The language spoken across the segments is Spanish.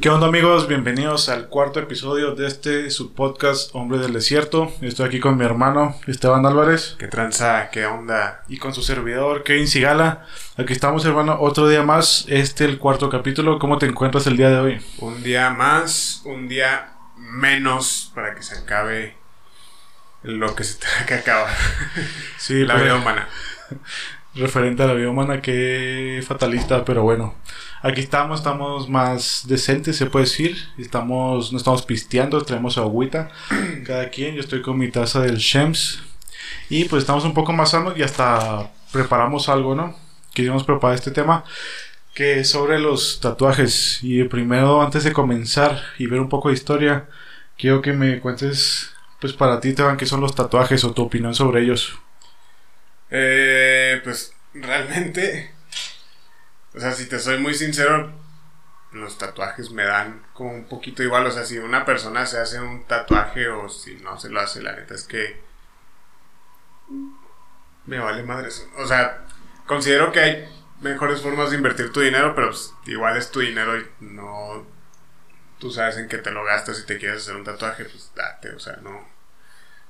¿Qué onda amigos? Bienvenidos al cuarto episodio de este su podcast Hombre del Desierto. Estoy aquí con mi hermano Esteban Álvarez. ¿Qué tranza? ¿Qué onda? Y con su servidor Kevin Sigala. Aquí estamos hermano, otro día más, este el cuarto capítulo. ¿Cómo te encuentras el día de hoy? Un día más, un día menos para que se acabe lo que se tenga que acabar. Sí, la pues, vida humana. Referente a la vida humana, qué fatalista, pero bueno. Aquí estamos, estamos más decentes, se puede decir. Estamos, no estamos pisteando, traemos agüita. Cada quien, yo estoy con mi taza del Shems. Y pues estamos un poco más sanos y hasta preparamos algo, ¿no? Quisimos preparar este tema. Que es sobre los tatuajes. Y primero, antes de comenzar y ver un poco de historia, quiero que me cuentes, pues para ti, Teban, qué son los tatuajes o tu opinión sobre ellos. Eh, pues realmente, o sea, si te soy muy sincero, los tatuajes me dan como un poquito igual. O sea, si una persona se hace un tatuaje o si no se lo hace, la neta es que me vale madre eso. O sea, considero que hay mejores formas de invertir tu dinero, pero pues, igual es tu dinero y no tú sabes en qué te lo gastas si te quieres hacer un tatuaje, pues date, o sea, no.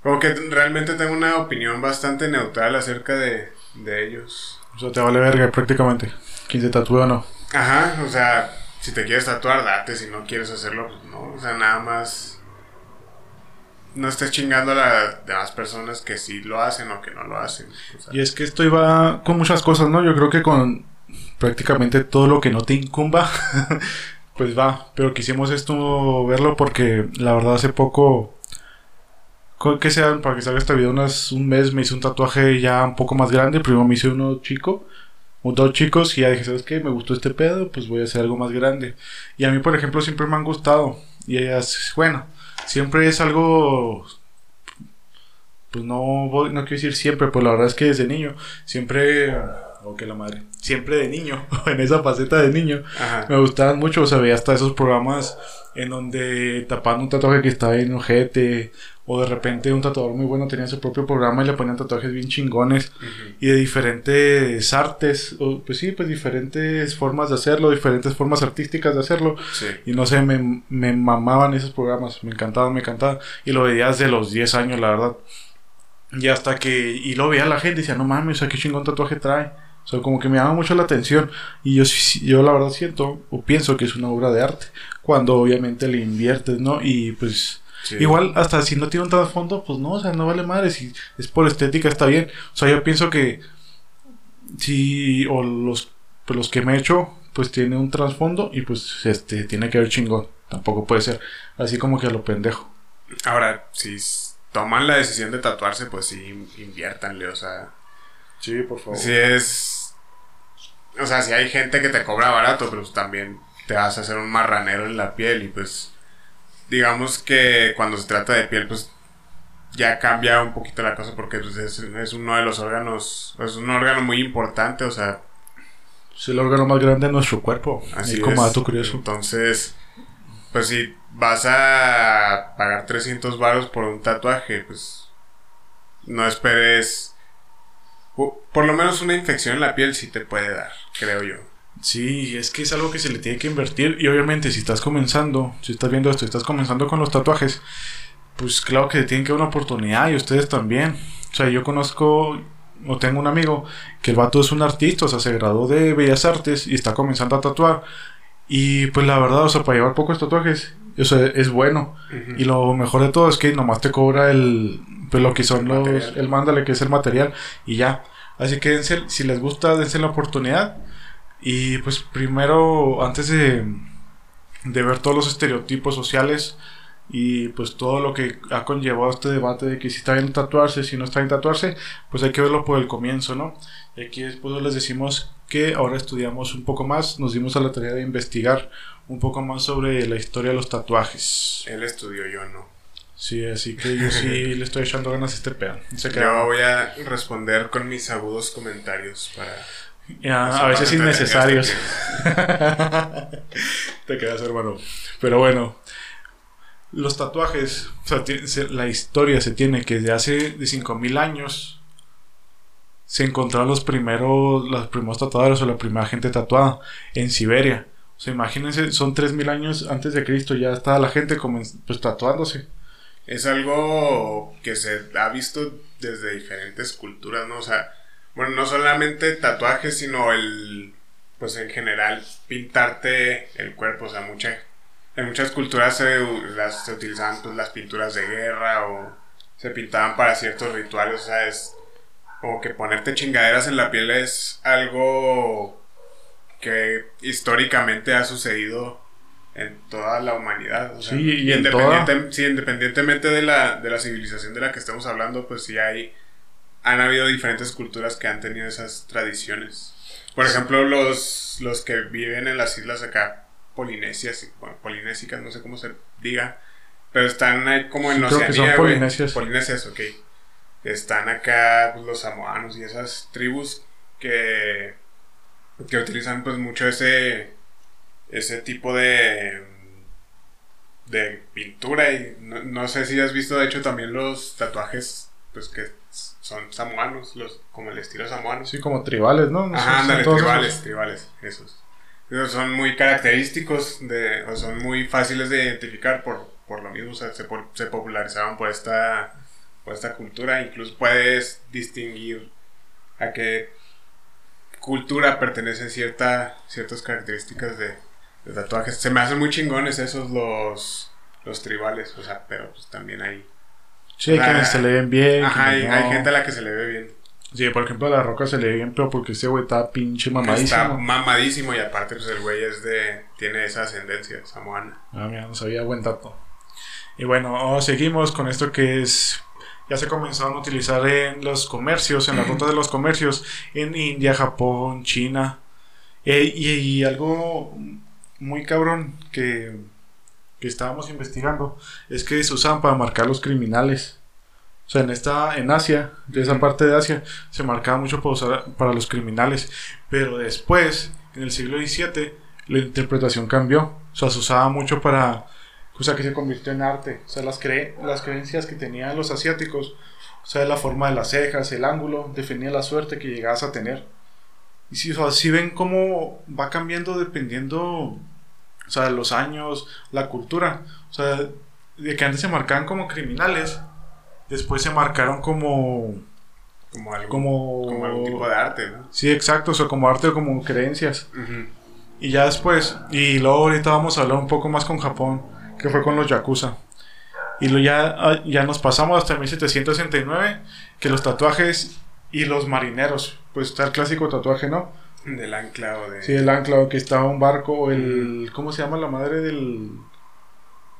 Como que realmente tengo una opinión bastante neutral acerca de, de ellos. O sea, te vale verga prácticamente. Quién se tatúa o no. Ajá, o sea, si te quieres tatuar, date, si no quieres hacerlo, pues no, o sea, nada más no estés chingando a las demás personas que sí lo hacen o que no lo hacen. o sea. Y es que esto iba con muchas cosas, ¿no? Yo creo que con prácticamente todo lo que no te incumba, pues va. Pero quisimos esto verlo porque la verdad hace poco, co- que sean, para que salga este video, unas, un mes me hice un tatuaje ya un poco más grande. Primero me hice uno chico, dos chicos, y ya dije, ¿sabes qué? Me gustó este pedo, pues voy a hacer algo más grande. Y a mí, por ejemplo, siempre me han gustado. Y ellas, bueno, siempre es algo pues no voy, no quiero decir siempre, pues la verdad es que desde niño, siempre, oh que la madre, siempre de niño, en esa faceta de niño, Ajá. me gustaban mucho, o sea, veía hasta esos programas en donde tapaban un tatuaje que estaba en ojete, o de repente un tatuador muy bueno tenía su propio programa y le ponían tatuajes bien chingones, y de diferentes artes, o, pues sí, pues diferentes formas de hacerlo, diferentes formas artísticas de hacerlo, Sí. y no sé, me, me mamaban esos programas, me encantaban, me encantaban. Y lo veía desde los 10 años, la verdad. Y hasta que, y lo veía la gente y decía, no mames, o sea, qué chingón tatuaje trae. O sea, como que me llama mucho la atención. Y yo, yo la verdad siento, o pienso que es una obra de arte. Cuando obviamente le inviertes, ¿no? Y pues, sí. igual, hasta si no tiene un trasfondo, pues no, o sea, no vale madre. Si es por estética, está bien. O sea, yo pienso que, si, o los, pues los que me he hecho, pues tiene un trasfondo y pues este tiene que ver chingón. Tampoco puede ser así como que a lo pendejo. Ahora, si toman la decisión de tatuarse, pues sí, inviértanle, o sea. Sí, por favor. Si es. O sea, si hay gente que te cobra barato, pero pues también te vas a hacer un marranero en la piel y pues. Digamos que cuando se trata de piel, pues. Ya cambia un poquito la cosa porque pues, es, es uno de los órganos. Es un órgano muy importante, o sea. Es el órgano más grande de nuestro cuerpo. Así como dato curioso. Entonces, pues si vas a pagar 300 varos por un tatuaje, pues no esperes. Por lo menos una infección en la piel sí te puede dar, creo yo. Sí, es que es algo que se le tiene que invertir. Y obviamente, si estás comenzando, si estás viendo esto, estás comenzando con los tatuajes, pues claro que tienen que dar una oportunidad y ustedes también. O sea, yo conozco o tengo un amigo que el vato es un artista, o sea, se graduó de Bellas Artes y está comenzando a tatuar. Y pues la verdad, o sea, para llevar pocos tatuajes, o sea, es bueno. Y lo mejor de todo es que nomás te cobra el, pues lo que son El los, material. el mándale, que es el material, y ya. Así que dense- si les gusta, dense la oportunidad. Y pues primero, antes de, de ver todos los estereotipos sociales y pues todo lo que ha conllevado este debate de que si está bien tatuarse, si no está bien tatuarse, pues hay que verlo por el comienzo, ¿no? Y aquí después les decimos que ahora estudiamos un poco más, nos dimos a la tarea de investigar un poco más sobre la historia de los tatuajes. Él estudió, yo no. Sí, así que yo sí le estoy echando ganas a este pedo. Se Yo voy a responder con mis agudos comentarios para... Ya, a veces innecesarios. Te quedas, hermano. Pero bueno, los tatuajes, o sea, la historia se tiene que desde hace de 5000 años se encontraron los primeros, los primeros tatuadores o la primera gente tatuada en Siberia. O sea, imagínense, son 3000 años antes de Cristo, ya estaba la gente pues tatuándose. Es algo que se ha visto desde diferentes culturas, ¿no? O sea, bueno, no solamente tatuajes, sino el, pues en general, pintarte el cuerpo, o sea, mucha, en muchas culturas se, las, se utilizaban pues, las pinturas de guerra o se pintaban para ciertos rituales, o sea, es como que ponerte chingaderas en la piel es algo que históricamente ha sucedido en toda la humanidad. sí, y independientemente de la, de la civilización de la que estamos hablando, pues sí hay, han habido diferentes culturas que han tenido esas tradiciones. Por ejemplo, los, los que viven en las islas acá, polinesias, bueno, polinésicas, no sé cómo se diga, pero están ahí como en Oceanía, Creo que son polinesias. Polinesias, ok están acá pues, los samoanos y esas tribus que, que utilizan pues mucho ese, ese tipo de, de pintura y no, sé si has visto de hecho también los tatuajes pues que son samoanos, los, como el estilo samoano. Sí, como tribales, ¿no? Ajá, ándale, tribales, tribales, esos. son muy característicos de, o son muy fáciles de identificar por, por lo mismo, o sea, se, se popularizaron por esta o esta cultura, incluso puedes distinguir a qué cultura pertenecen cierta, ciertas características de, tatuajes. Se me hacen muy chingones esos los, los tribales, o sea, pero pues también hay... Sí, hay quienes se le ven bien. Ajá, hay, gente a la que se le ve bien. Sí, por ejemplo, a la roca se le ve bien, pero porque ese güey está pinche mamadísimo. Está mamadísimo y aparte, pues el güey es de. tiene esa ascendencia samoana. Ah, mira, no sabía buen dato. Y bueno, seguimos con esto que es ya se comenzaron a utilizar en los comercios, en la ruta de los comercios, en India, Japón, China. Eh, y, algo muy cabrón que, que, estábamos investigando es que se usaban para marcar los criminales. O sea, en esta, en Asia, de esa parte de Asia, se marcaba mucho para, usar, para los criminales. Pero después, en el siglo XVII, la interpretación cambió. O sea, se usaba mucho para cosa que se convirtió en arte. O sea, las, cre las creencias que tenían los asiáticos, o sea, la forma de las cejas, el ángulo, definía la suerte que llegabas a tener. Y si, o sea, ven cómo va cambiando dependiendo, o sea, los años, la cultura. O sea, de que antes se marcaban como criminales, después se marcaron como... Como, algo, como, algún tipo de arte, ¿no? Sí, exacto, o sea, como arte o como creencias. Y ya después, y luego ahorita vamos a hablar un poco más con Japón que fue con los Yakuza. Y lo ya, ah, ya nos pasamos hasta 1769, que los tatuajes y los marineros, pues está el clásico tatuaje, ¿no? Del anclado de... Sí, el anclado que estaba un barco, el... ¿Cómo se llama la madre del...?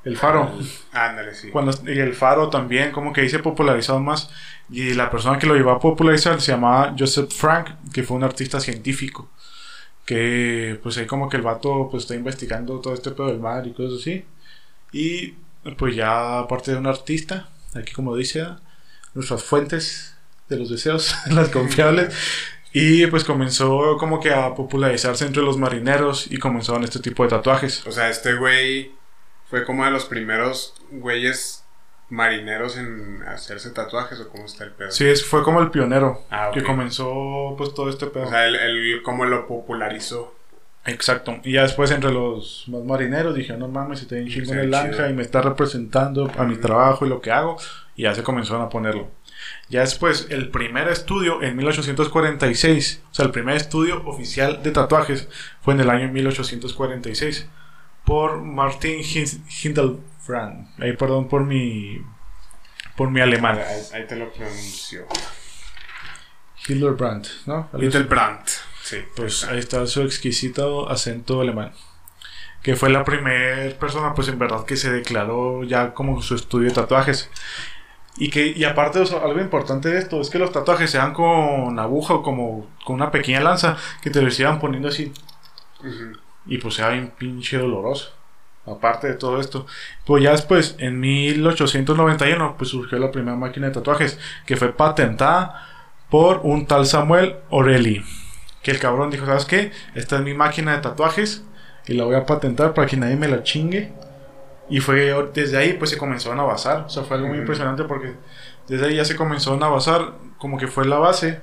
El faro. Ándale, sí. Cuando, y el faro también, como que ahí se popularizó más. Y la persona que lo llevó a popularizar se llamaba Joseph Frank, que fue un artista científico. Que pues ahí como que el vato pues está investigando todo este pedo del mar y cosas así. Y pues ya aparte de un artista, aquí como dice, nuestras fuentes de los deseos, las confiables. Y pues comenzó como que a popularizarse entre los marineros y comenzaron este tipo de tatuajes. O sea, este güey fue como de los primeros güeyes marineros en hacerse tatuajes o cómo está el pedo. Sí, fue como el pionero ah, que comenzó pues todo este pedo. O sea, él, él como lo popularizó. Exacto. Y ya después entre los más marineros dije, no mames, estoy en chingo en el anja y me está representando a mi trabajo y lo que hago. Y ya se comenzaron a ponerlo. Ya después, el primer estudio en 1846, o sea, el primer estudio oficial de tatuajes fue en el año 1846 por Martin Hindelbrand. Ahí perdón por mi por mi alemán. Ahí, te lo pronuncio. Hildebrand, ¿no? Hildebrand. Sí, pues ahí está su exquisito acento alemán. Que fue la primera persona, pues en verdad, que se declaró ya como su estudio de tatuajes. Y que, y aparte, algo importante de esto es que los tatuajes sean con aguja o como con una pequeña lanza que te lo sigan poniendo así. Y pues sea bien pinche doloroso. Aparte de todo esto. Pues ya después, en 1891, pues surgió la primera máquina de tatuajes que fue patentada por un tal Samuel Orelli que el cabrón dijo, ¿sabes qué? Esta es mi máquina de tatuajes y la voy a patentar para que nadie me la chingue. Y fue desde ahí pues se comenzaron a basar. O sea, fue algo muy impresionante porque desde ahí ya se comenzaron a basar, como que fue la base,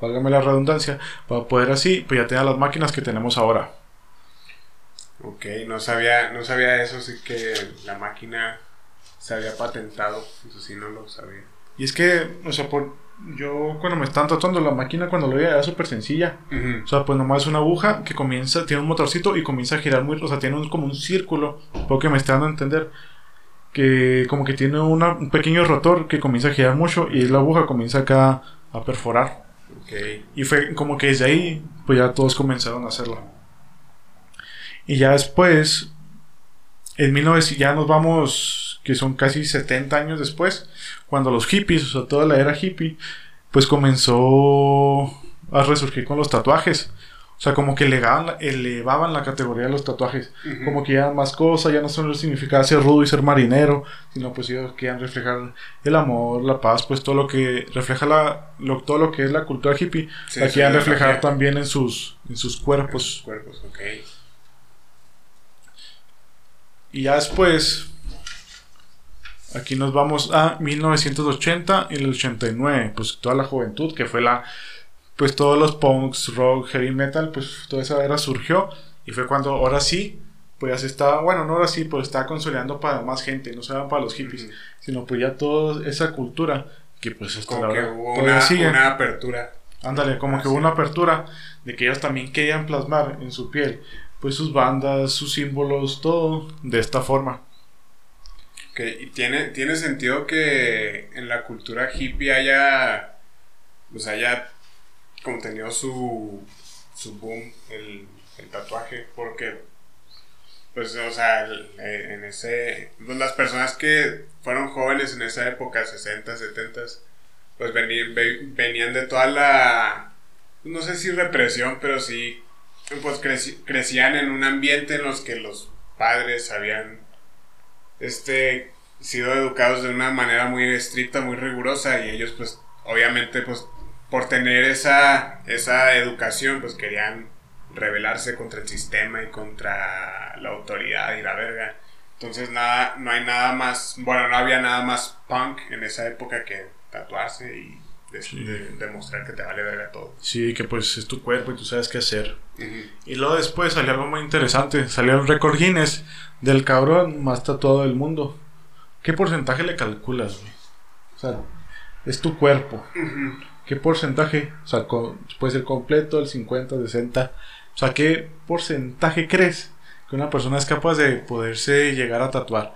válgame la redundancia, para poder así, pues ya tener las máquinas que tenemos ahora. Ok, no sabía, no sabía eso, sí que la máquina se había patentado, eso sí no lo sabía. Y es que, o sea, por, yo cuando me estaban tratando la máquina cuando lo veía era súper sencilla. Ujú. O sea, pues nomás es una aguja que comienza, tiene un motorcito y comienza a girar muy, o sea, tiene un- como un círculo, porque me está dando a entender que como que tiene una- un pequeño rotor que comienza a girar mucho y la aguja comienza acá a perforar. Y fue como que desde ahí, pues ya todos comenzaron a hacerlo. Y ya después, en 1900, ya nos vamos, que son casi 70 años después, cuando los hippies, o sea, toda la era hippie, pues comenzó a resurgir con los tatuajes. O sea, como que elevaban, la- elevaban la categoría de los tatuajes. Como que ya más cosas, ya no solo significaba ser rudo y ser marinero, sino pues ellos querían reflejar el amor, la paz, pues todo lo que refleja la, lo, todo lo que es la cultura hippie, Sí, la querían reflejar también en sus, en sus cuerpos. Sus cuerpos, ok. Y ya después, aquí nos vamos a 1980 y el 89, pues toda la juventud que fue la, pues todos los punks, rock, heavy metal, pues toda esa era surgió y fue cuando ahora sí, pues ya se estaba, bueno, no ahora sí, pues estaba consolidando para más gente, no solo para los hippies, sino pues ya toda esa cultura que pues hasta Como que ahora hubo una, apertura. Ándale, como Ah, que sí. hubo una apertura de que ellos también querían plasmar en su piel, pues sus bandas, sus símbolos, todo de esta forma. Y tiene, tiene sentido que en la cultura hippie haya, pues haya como tenido su, su boom el, el tatuaje, porque, pues, o sea, eh, en ese, pues, las personas que fueron jóvenes en esa época, 60, 70, pues venían, ve- venían de toda la, no sé si represión, pero sí, pues creci- crecían en un ambiente en los que los padres habían este, sido educados de una manera muy estricta, muy rigurosa y ellos pues obviamente pues por tener esa, esa educación pues querían rebelarse contra el sistema y contra la autoridad y la verga. Entonces nada, no hay nada más, bueno, no había nada más punk en esa época que tatuarse y de- Sí. de- demostrar que te vale verga todo. Sí, que pues es tu cuerpo y tú sabes qué hacer. Ujú. Y luego después salió algo muy interesante, salió el récord Guinness del cabrón más tatuado del mundo. ¿Qué porcentaje le calculas, güey? O sea, es tu cuerpo. ¿Qué porcentaje? O sea, co- puede ser completo, el 50, 60. O sea, ¿qué porcentaje crees que una persona es capaz de poderse llegar a tatuar?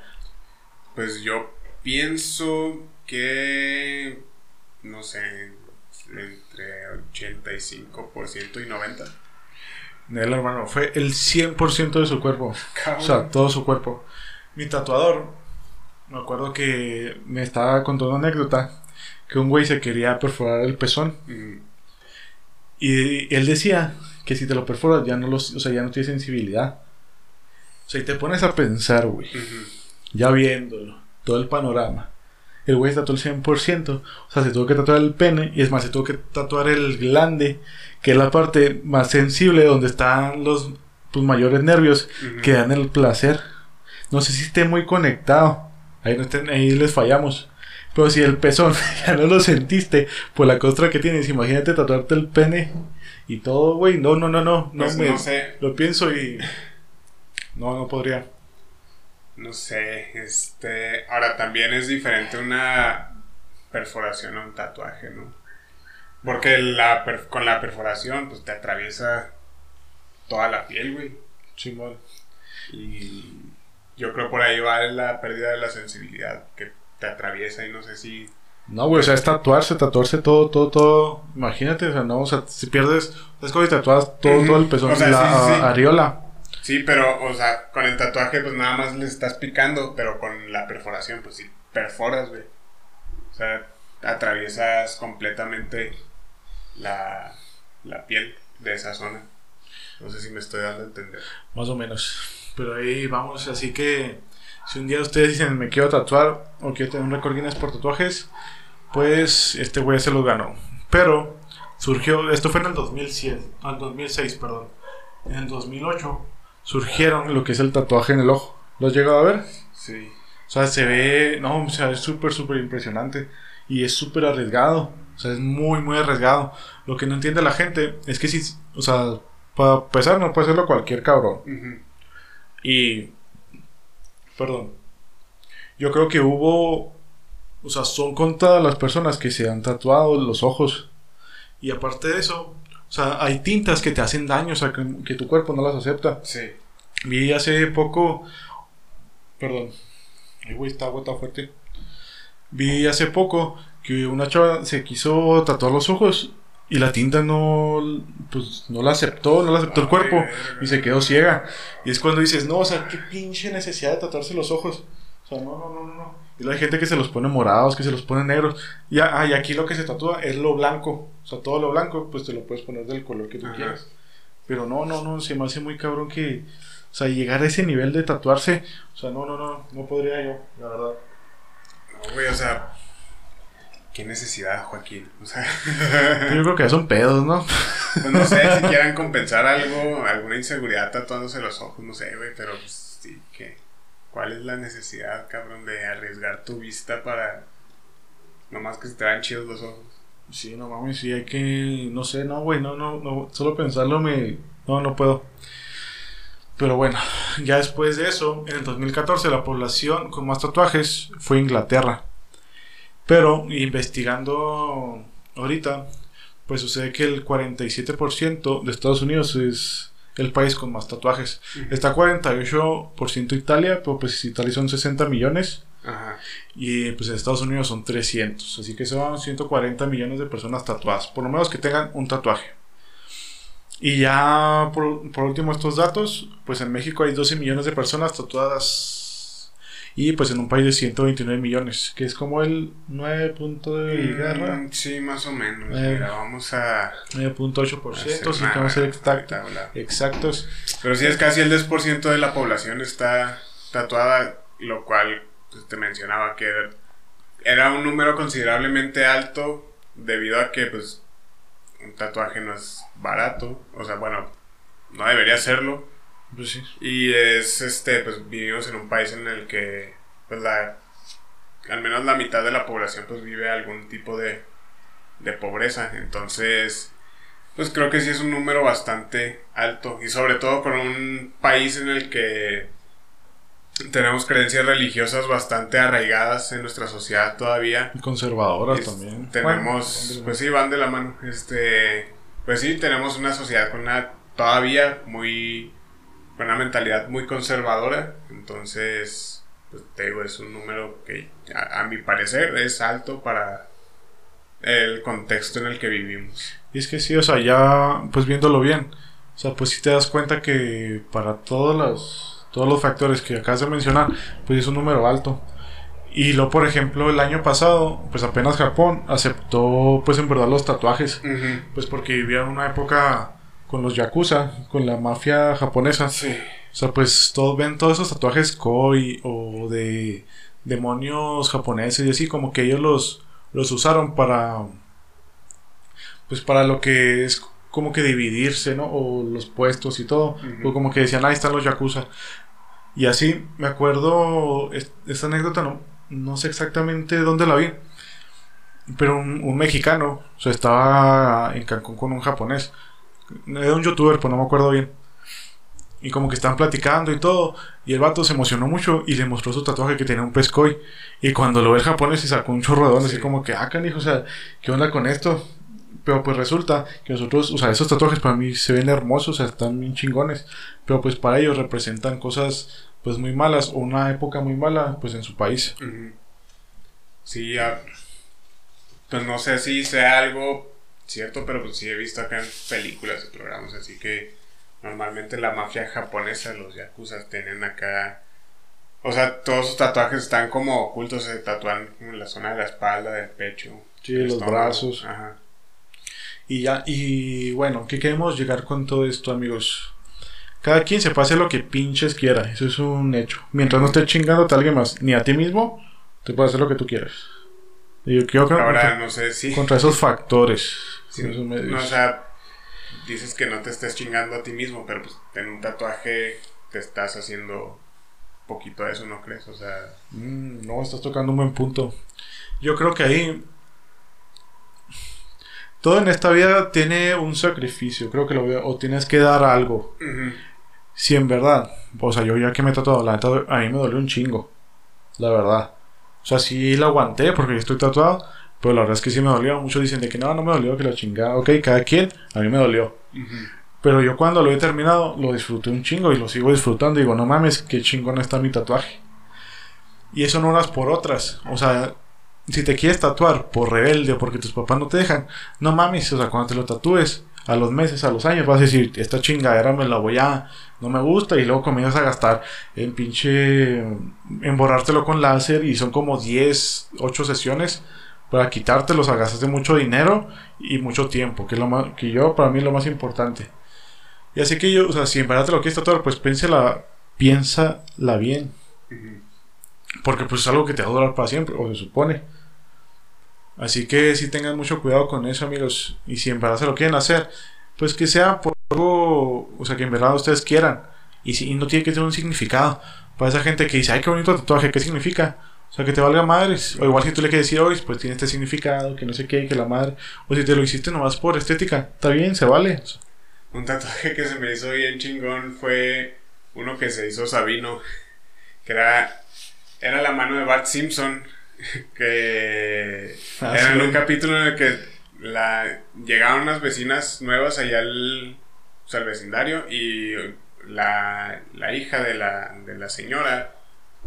Pues yo pienso que, no sé, entre 85% y 90%. Nel, hermano, fue el 100% de su cuerpo. Cabrón. O sea, todo su cuerpo. Mi tatuador, me acuerdo que me estaba contando una anécdota que un güey se quería perforar el pezón Mm, y él decía que si te lo perforas ya no los, o sea, ya no tienes sensibilidad. O sea, y te pones a pensar, güey, ya viéndolo, todo el panorama. El güey se tatuó el 100%, o sea, se tuvo que tatuar el pene y es más, se tuvo que tatuar el glande, que es la parte más sensible donde están los pues, mayores nervios que dan el placer. No sé si esté muy conectado. Ahí, no estén- ahí les fallamos. Pero si el pezón ya no lo sentiste por la costra que tienes, imagínate tatuarte el pene y todo, güey. No, no, no, no. No, Pues me, no sé, Lo pienso y. No, no podría. No sé, este, ahora también es diferente una perforación a un tatuaje, ¿no? Porque la per- con la perforación, pues te atraviesa toda la piel, güey. Simón. Y yo creo por ahí va la pérdida de la sensibilidad que te atraviesa y no sé si No, güey, o sea, es tatuarse, tatuarse todo, todo, todo. Imagínate, o sea, no, o sea, si pierdes. Es como si tatuas todo, todo el pezón, O sea, la sí, sí, sí. a- areola. Sí, pero, o sea, con el tatuaje, pues nada más le estás picando, pero con la perforación, pues sí, perforas, güey. O sea, atraviesas completamente la, la piel de esa zona. No sé si me estoy dando a entender. Más o menos. Pero ahí vamos, así que si un día ustedes dicen me quiero tatuar o quiero tener un récord Guinness por tatuajes, pues este güey se los ganó. Pero surgió, esto fue en el 2007, al 2006, perdón. En el 2008 surgieron lo que es el tatuaje en el ojo. ¿Lo has llegado a ver? Sí. O sea, se ve, no, o sea, es súper, súper impresionante. Y es súper arriesgado. O sea, es muy, muy arriesgado. Lo que no entiende la gente es que si, o sea, para empezar, no puede hacerlo cualquier cabrón. Y. Perdón. Yo creo que hubo. O sea, son contadas las personas que se han tatuado los ojos. Y aparte de eso, o sea, hay tintas que te hacen daño, o sea, que, que tu cuerpo no las acepta. Sí. Vi hace poco. Perdón. Ay, güey, está agua fuerte. Vi hace poco que una chava se quiso tatuar los ojos y la tinta no. Pues no la aceptó, no la aceptó el Ay, cuerpo y se quedó ciega. Y es cuando dices, no, o sea, qué pinche necesidad de tatuarse los ojos. O sea, no, no, no, no, no. Y luego hay gente que se los pone morados, que se los pone negros. Y, ah, y aquí lo que se tatúa es lo blanco. O sea, todo lo blanco, pues te lo puedes poner del color que tú Ajá. quieras. Pero no, no, no, se me hace muy cabrón que. O sea, llegar a ese nivel de tatuarse. O sea, no, no, no, no podría yo, la verdad. No, güey, o sea. ¿Qué necesidad, Joaquín? O sea. Yo creo que son pedos, ¿no? Pues no sé si quieran compensar algo, alguna inseguridad tatuándose los ojos, no sé, güey, pero pues sí, que. ¿Cuál es la necesidad, cabrón, de arriesgar tu vista para. Nomás que se te vean chidos los ojos? Sí, no mames, sí, hay que. No sé, no, güey, no, no, no. Solo pensarlo me. No, no puedo. Pero bueno, ya después de eso, en el 2014, la población con más tatuajes fue Inglaterra. Pero investigando ahorita, pues sucede que el 47% de Estados Unidos es el país con más tatuajes. Está 48% Italia, pero pues Italia son 60 millones. Ajá. Y pues en Estados Unidos son 300. Así que son 140 millones de personas tatuadas. Por lo menos que tengan un tatuaje. Y ya por, por último estos datos. Pues en México hay 12 millones de personas tatuadas. Y pues en un país de 129 millones. Que es como el 9 punto de guerra. Mm, sí, más o menos. Eh. Mira, vamos a. 9.8%. hacer Si una queremos ser exacto- exactos. Pero sí es casi el 10% de la población está tatuada, lo cual pues, te mencionaba que era un número considerablemente alto debido a que pues un tatuaje no es barato, o sea, bueno, no debería serlo Pues sí. y es este pues vivimos en un país en el que pues la al menos la mitad de la población pues vive algún tipo de de pobreza, entonces pues creo que sí es un número bastante alto y sobre todo con un país en el que tenemos creencias religiosas bastante arraigadas en nuestra sociedad todavía. Conservadoras Es- también. Tenemos, Bueno, pues sí, van de la mano. Este, pues sí, tenemos una sociedad con una todavía muy, con una mentalidad muy conservadora. Entonces, pues te digo, es un número que a, a mi parecer es alto para el contexto en el que vivimos. Y es que sí, o sea, ya pues viéndolo bien, o sea, pues sí te das cuenta que para todos los, todos los factores que acabas de mencionar, pues es un número alto. Y luego, por ejemplo, el año pasado, pues apenas Japón aceptó, pues en verdad, los tatuajes, pues porque vivía en una época con los yakuza, con la mafia japonesa. Sí. O sea, pues todos ven todos esos tatuajes koi o de demonios japoneses y así, como que ellos los, los usaron para. Pues para lo que es como que dividirse, ¿no? O los puestos y todo. O como que decían, ahí están los yakuza. Y así, me acuerdo, es- esta anécdota no, no sé exactamente dónde la vi. Pero un, un mexicano, o sea, estaba en Cancún con un japonés. Era un youtuber, pues no me acuerdo bien. Y como que estaban platicando y todo. Y el vato se emocionó mucho y le mostró su tatuaje que tenía un pez koi. Y cuando lo ve el japonés se sacó un chorro de onda, así Sí. como que, ah, canijo, o sea, ¿qué onda con esto? Pero pues resulta que nosotros, o sea, esos tatuajes para mí se ven hermosos, o sea, están bien chingones. Pero pues para ellos representan cosas pues muy malas o una época muy mala pues en su país. Sí, ya. Pues no sé si sea algo cierto, pero pues sí he visto acá en películas y programas, así que normalmente la mafia japonesa, los yakuza, tienen acá. O sea, todos sus tatuajes están como ocultos, se tatúan en la zona de la espalda, del pecho. Sí, los estómago. brazos. Ajá. Y ya, y bueno, ¿qué queremos llegar con todo esto, amigos? Cada quien se pase lo que pinches quiera, eso es un hecho. Mientras no esté chingándote a alguien más, ni a ti mismo, te puedes hacer lo que tú quieras. Y yo creo que Ahora, contra, no sé si. contra esos factores, Sí, con esos medios. no, o sea, dices que no te estés chingando a ti mismo, pero pues en un tatuaje te estás haciendo poquito eso, ¿no crees? O sea, Mm, no, estás tocando un buen punto. Yo creo que ahí. Todo en esta vida tiene un sacrificio, creo que lo veo, o tienes que dar algo. ujú, si en verdad, o sea, yo ya que me he tatuado, la neta, a mí me dolió un chingo, la verdad. O sea, sí la aguanté porque estoy tatuado, pero la verdad es que sí me dolió. Muchos dicen de que no, no me dolió, que la chingada. Ok, cada quien, a mí me dolió. Pero yo cuando lo he terminado, lo disfruté un chingo y lo sigo disfrutando. Digo, no mames, qué chingón está mi tatuaje. Y eso no unas por otras. O sea, si te quieres tatuar por rebelde o porque tus papás no te dejan, no mames, o sea, cuando te lo tatúes, a los meses, a los años, vas a decir, esta chingadera me la voy a, no me gusta, y luego comienzas a gastar en pinche, en borrártelo con láser, y son como 10, 8 sesiones para quitártelo, o sea, gastaste mucho dinero y mucho tiempo, que es lo más, que yo, para mí es lo más importante. Y así que yo, o sea, si en verdad te lo quieres tatuar, pues piénsala, piénsala bien. Porque pues es algo que te va a durar para siempre, o se supone. Así que si tengan mucho cuidado con eso, amigos. Y si en verdad se lo quieren hacer, pues que sea por algo, o sea, que en verdad ustedes quieran. Y, si, no tiene que tener un significado. Para esa gente que dice, ay, qué bonito tatuaje, ¿qué significa? O sea, que te valga madres. O igual si tú le quieres decir, hoy, pues tiene este significado, que no sé qué, que la madre. O si te lo hiciste nomás por estética, está bien, se vale. Un tatuaje que se me hizo bien chingón fue uno que se hizo Sabino, que era, era la mano de Bart Simpson que ah, era en un capítulo en el que la, llegaron unas vecinas nuevas allá al, al vecindario y la, la hija de la, de la señora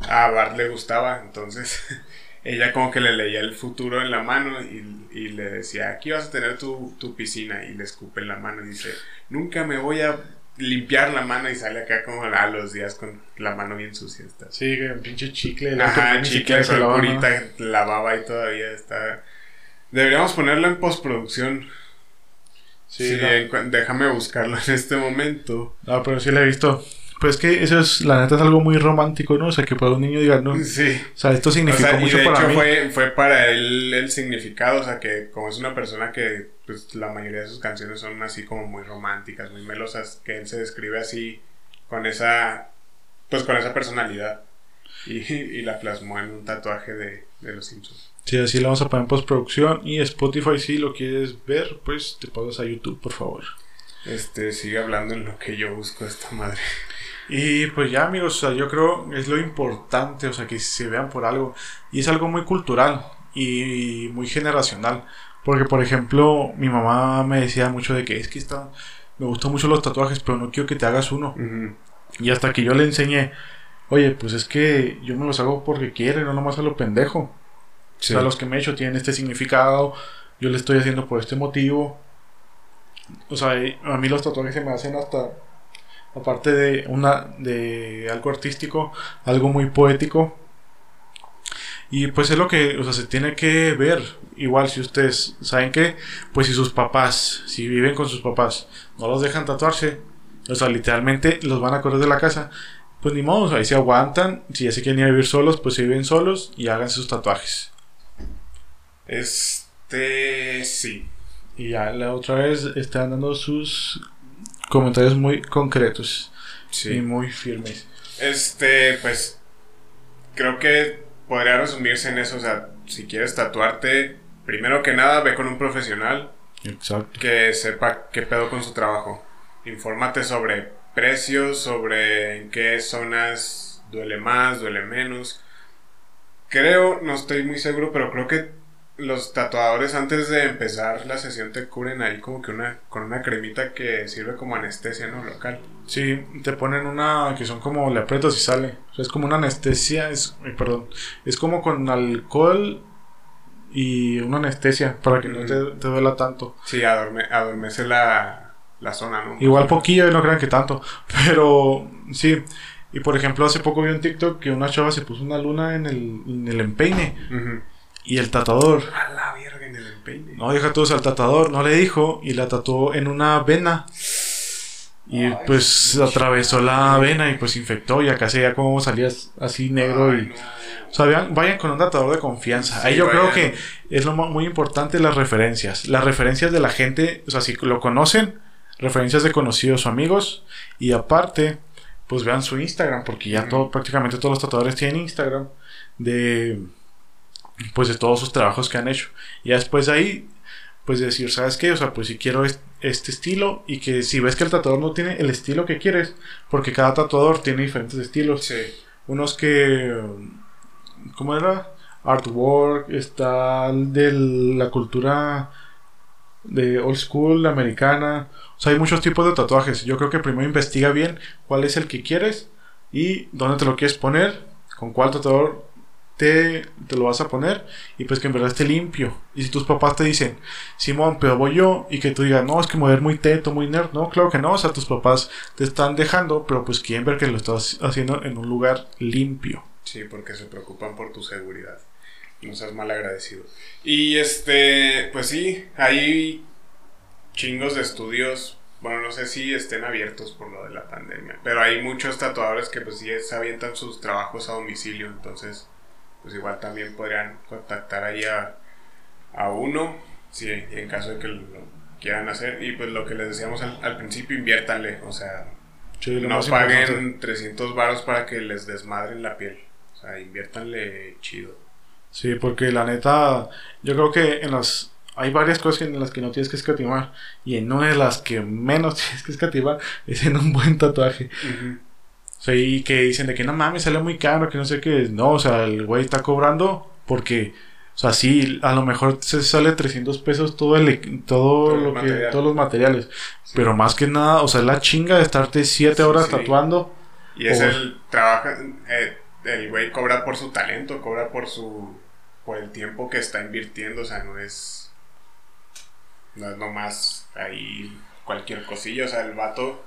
a Bart le gustaba, entonces ella como que le leía el futuro en la mano y, y, le decía, aquí vas a tener tu, tu piscina y le escupe en la mano y dice, nunca me voy a limpiar la mano y sale acá como a los días con la mano bien sucia. Está. Sí, un pinche chicle. Ajá, chicle, pero ahorita la baba y todavía está. Deberíamos ponerlo en postproducción. Sí, déjame buscarlo en este momento. No, pero sí lo he visto. Pues que eso es, la neta es algo muy romántico, ¿no? O sea, que para un niño diga, no. Sí. O sea, esto significó mucho para hecho mí. Fue, fue para él el significado, o sea, que como es una persona que, pues, la mayoría de sus canciones son así como muy románticas, muy melosas, que él se describe así, con esa, pues, con esa personalidad. Y, y la plasmó en un tatuaje de, de los Simpsons. Sí, así lo vamos a poner en postproducción. Y Spotify, si lo quieres ver, pues te pasas a YouTube, por favor. Este, sigue hablando en lo que yo busco esta madre. Y pues ya amigos, o sea, yo creo es lo importante, o sea, que se vean por algo. Y es algo muy cultural y muy generacional. Porque, por ejemplo, mi mamá me decía mucho de que es que está, me gustan mucho los tatuajes, pero no quiero que te hagas uno. Y hasta que yo le enseñé, oye, pues es que yo me los hago porque quiero, no nomás a lo pendejo. O sea, los que me he hecho tienen este significado, yo le estoy haciendo por este motivo. O sea, a mí los tatuajes se me hacen hasta aparte de una de algo artístico, algo muy poético. Y pues es lo que, o sea, se tiene que ver. Igual si ustedes saben que, pues si sus papás, si viven con sus papás, no los dejan tatuarse, o sea, literalmente los van a correr de la casa, pues ni modo, ahí se aguantan. Si ya se quieren ir a vivir solos, pues se viven solos y hagan sus tatuajes. Este, sí. Y ya la otra vez están dando sus comentarios muy concretos y muy firmes. Este, pues, creo que podría resumirse en eso. O sea, si quieres tatuarte, primero que nada, ve con un profesional. Exacto. Que sepa qué pedo con su trabajo. Infórmate sobre precios, sobre en qué zonas duele más, duele menos. Creo, no estoy muy seguro, pero creo que los tatuadores antes de empezar la sesión te cubren ahí como que una con una cremita que sirve como anestesia no local. Sí te ponen una que son como le aprietas y sale. Es como una anestesia es perdón. Es como con alcohol y una anestesia para que no te, duela tanto. Sí adorme, adormece la, la zona no igual poquillo no crean que tanto. Pero sí. Y por ejemplo hace poco vi un TikTok que una chava se puso una luna en el, en el empeine y el tatuador. A la verga en el empeine. No, deja todos al tatuador, no le dijo. Y la tatuó en una vena. Y pues atravesó la vena y pues infectó. Y acá se veía como salía así negro. y, O sea, vayan, con un tatuador de confianza. Ahí yo creo que es lo muy importante las referencias. Las referencias de la gente, o sea, si lo conocen, referencias de conocidos o amigos. Y aparte, pues vean su Instagram, porque ya todo, prácticamente todos los tatuadores tienen Instagram. De pues de todos sus trabajos que han hecho. Y después de ahí, pues decir, ¿sabes qué? O sea, pues si quiero este estilo y que si ves que el tatuador no tiene el estilo que quieres, porque cada tatuador tiene diferentes estilos. Sí. Unos que, ¿cómo era? Artwork, está de la cultura de old school americana. O sea, hay muchos tipos de tatuajes. Yo creo que primero investiga bien cuál es el que quieres y dónde te lo quieres poner, con cuál tatuador te, te, lo vas a poner y pues que en verdad esté limpio. Y si tus papás te dicen, Simón, pero voy yo, y que tú digas, no, es que me voy a ver muy teto, muy nerd, no, claro que no, o sea, tus papás te están dejando, pero pues quieren ver que lo estás haciendo en un lugar limpio. Sí, porque se preocupan por tu seguridad. No seas mal agradecido. Y este, pues sí, hay chingos de estudios. Bueno, no sé si estén abiertos por lo de la pandemia, pero hay muchos tatuadores que pues sí se avientan sus trabajos a domicilio, entonces pues igual también podrían contactar ahí a, uno, si en caso de que lo quieran hacer. Y pues lo que les decíamos al, principio, inviértanle, o sea, no paguen 300 varos para que les desmadren la piel, o sea, inviértanle chido. Sí, porque la neta, yo creo que en las hay varias cosas en las que no tienes que escatimar y en una de las que menos tienes que escatimar es en un buen tatuaje. O sea, y que dicen de que no mames, sale muy caro, que no sé qué. No, o sea, el güey está cobrando porque, o sea, sí, a lo mejor se sale 300 pesos todo el, todo, lo que, todos los materiales. Pero más que nada, o sea, es la chinga de estarte 7 horas tatuando. Y es el trabajo, eh, el güey cobra por su talento, cobra por su, por el tiempo que está invirtiendo, o sea, no es, no es nomás ahí cualquier cosilla, o sea, el vato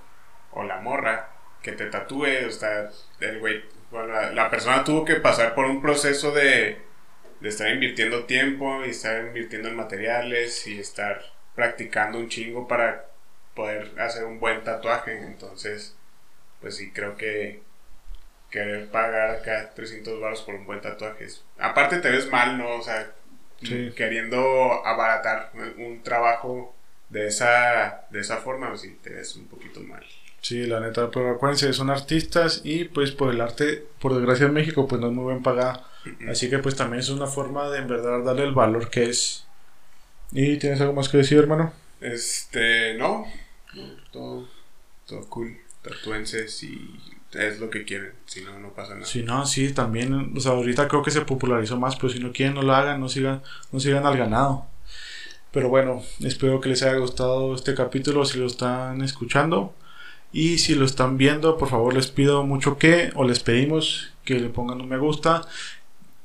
o la morra que te tatúe, o sea, el güey, la, persona tuvo que pasar por un proceso de, de estar invirtiendo tiempo y estar invirtiendo en materiales y estar practicando un chingo para poder hacer un buen tatuaje. Entonces, pues sí, creo que querer pagar acá 300 baros por un buen tatuaje Aparte te ves mal, ¿no? O sea, queriendo abaratar un trabajo de esa, de esa forma, pues sí, te ves un poquito mal. Sí, la neta, pero acuérdense, son artistas y pues por el arte, por desgracia en México, pues no es muy bien pagada. Así que pues también es una forma de en verdad darle el valor que es. ¿Y tienes algo más que decir, hermano? Este, no, todo, todo cool. Tatuense si es lo que quieren, si no, no pasa nada. Si no, sí, también, o sea, ahorita creo que se popularizó más, pero si no quieren, no lo hagan, no sigan, no sigan al ganado. Pero bueno, espero que les haya gustado este capítulo, si lo están escuchando. Y si lo están viendo, por favor les pido mucho que, o les pedimos que le pongan un me gusta,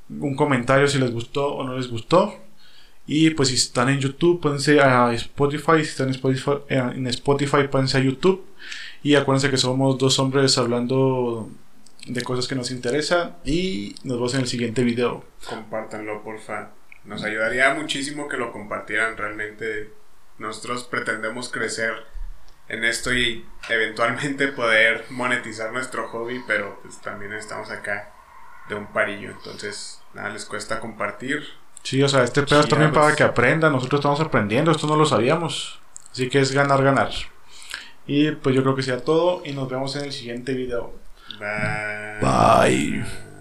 un comentario si les gustó o no les gustó. Y pues si están en YouTube, pónganse a Spotify. Si están en Spotify, eh, en Spotify pónganse a YouTube. Y acuérdense que somos dos hombres hablando de cosas que nos interesan. Y nos vemos en el siguiente video. Compártanlo, porfa. Nos ayudaría muchísimo que lo compartieran. Realmente nosotros pretendemos crecer en esto y eventualmente poder monetizar nuestro hobby, pero pues también estamos acá de un parillo, entonces nada les cuesta compartir. Sí, o sea, este pedo es también para que aprendan, nosotros estamos aprendiendo, esto no lo sabíamos, así que es ganar, ganar. Y pues yo creo que sea todo y nos vemos en el siguiente video. Bye. Bye.